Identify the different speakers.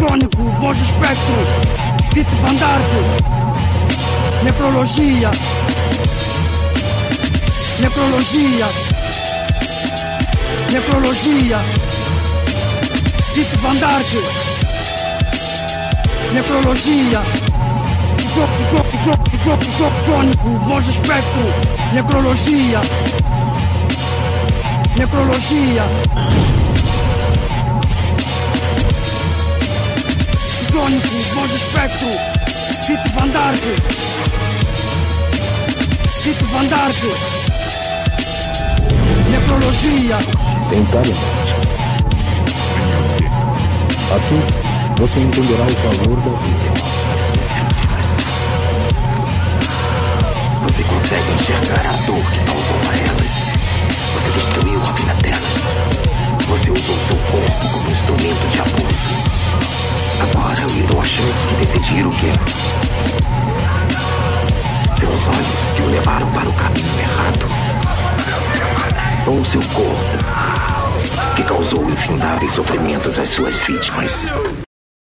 Speaker 1: Ciclônico, monge espectro, Steve Van Necrologia, Necrologia, Necrologia, Van Dark, Necrologia, Ficou, ficou, ficou, ficou, espectro, Necrologia, Necrologia. Ciclônico, monge espectro, Steve Van Dark, Steve Van Dark, Necrologia.
Speaker 2: Lentamente. Assim, você entenderá o valor da vida.
Speaker 3: Você consegue enxergar a dor que causou a elas. Você destruiu a vida delas. Você usou seu corpo como instrumento de abuso. Eu lhe dou a chance de decidir o que. Seus olhos que o levaram para o caminho errado. Ou seu corpo, que causou infindáveis sofrimentos às suas vítimas.